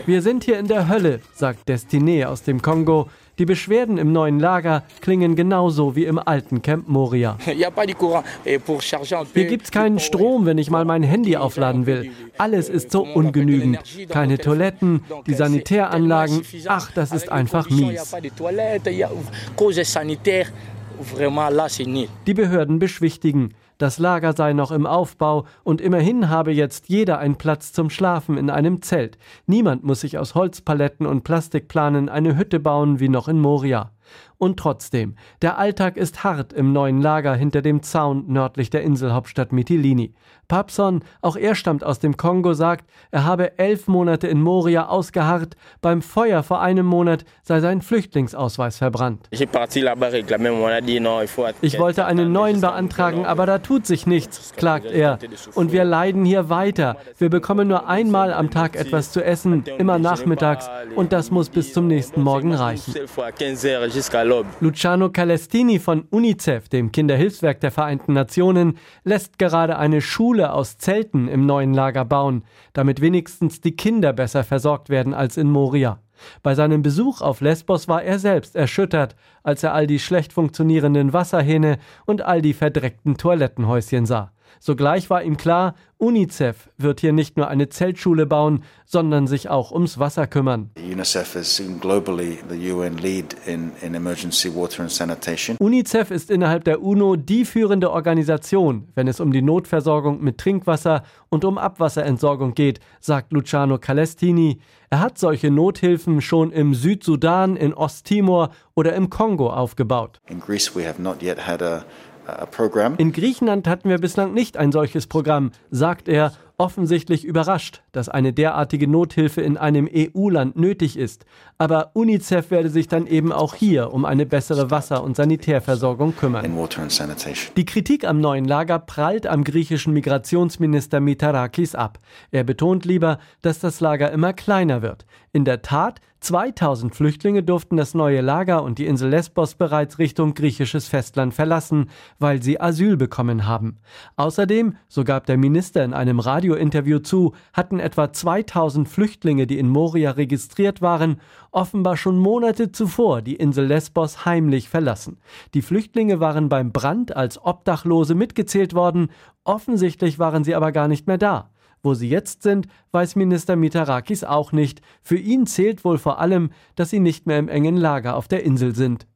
Wir sind hier in der Hölle, sagt Destiné aus dem Kongo. Die Beschwerden im neuen Lager klingen genauso wie im alten Camp Moria. Hier gibt es keinen Strom, wenn ich mal mein Handy aufladen will. Alles ist so ungenügend. Keine Toiletten, die Sanitäranlagen. Ach, das ist einfach mies. Die Behörden beschwichtigen. Das Lager sei noch im Aufbau und immerhin habe jetzt jeder einen Platz zum Schlafen in einem Zelt. Niemand muss sich aus Holzpaletten und Plastikplanen eine Hütte bauen wie noch in Moria. Und trotzdem, der Alltag ist hart im neuen Lager hinter dem Zaun nördlich der Inselhauptstadt Mitilini. Papson, auch er stammt aus dem Kongo, sagt, er habe elf Monate in Moria ausgeharrt. Beim Feuer vor einem Monat sei sein Flüchtlingsausweis verbrannt. Ich wollte einen neuen beantragen, aber da tut sich nichts, klagt er. Und wir leiden hier weiter. Wir bekommen nur einmal am Tag etwas zu essen, immer nachmittags. Und das muss bis zum nächsten Morgen reichen. Luciano Calestini von UNICEF, dem Kinderhilfswerk der Vereinten Nationen, lässt gerade eine Schule aus Zelten im neuen Lager bauen, damit wenigstens die Kinder besser versorgt werden als in Moria. Bei seinem Besuch auf Lesbos war er selbst erschüttert, als er all die schlecht funktionierenden Wasserhähne und all die verdreckten Toilettenhäuschen sah. Sogleich war ihm klar, UNICEF wird hier nicht nur eine Zeltschule bauen, sondern sich auch ums Wasser kümmern. UNICEF ist innerhalb der UNO die führende Organisation, wenn es um die Notversorgung mit Trinkwasser und um Abwasserentsorgung geht, sagt Luciano Calestini. Er hat solche Nothilfen schon im Südsudan, in Osttimor oder im Kongo aufgebaut. In Greece we have not yet had a in Griechenland hatten wir bislang nicht ein solches Programm, sagt er, offensichtlich überrascht, dass eine derartige Nothilfe in einem EU-Land nötig ist. Aber UNICEF werde sich dann eben auch hier um eine bessere Wasser- und Sanitärversorgung kümmern. Die Kritik am neuen Lager prallt am griechischen Migrationsminister Mitarakis ab. Er betont lieber, dass das Lager immer kleiner wird. In der Tat 2000 Flüchtlinge durften das neue Lager und die Insel Lesbos bereits Richtung griechisches Festland verlassen, weil sie Asyl bekommen haben. Außerdem, so gab der Minister in einem Radiointerview zu, hatten etwa 2000 Flüchtlinge, die in Moria registriert waren, offenbar schon Monate zuvor die Insel Lesbos heimlich verlassen. Die Flüchtlinge waren beim Brand als Obdachlose mitgezählt worden, offensichtlich waren sie aber gar nicht mehr da. Wo sie jetzt sind, weiß Minister Mitarakis auch nicht. Für ihn zählt wohl vor allem, dass sie nicht mehr im engen Lager auf der Insel sind.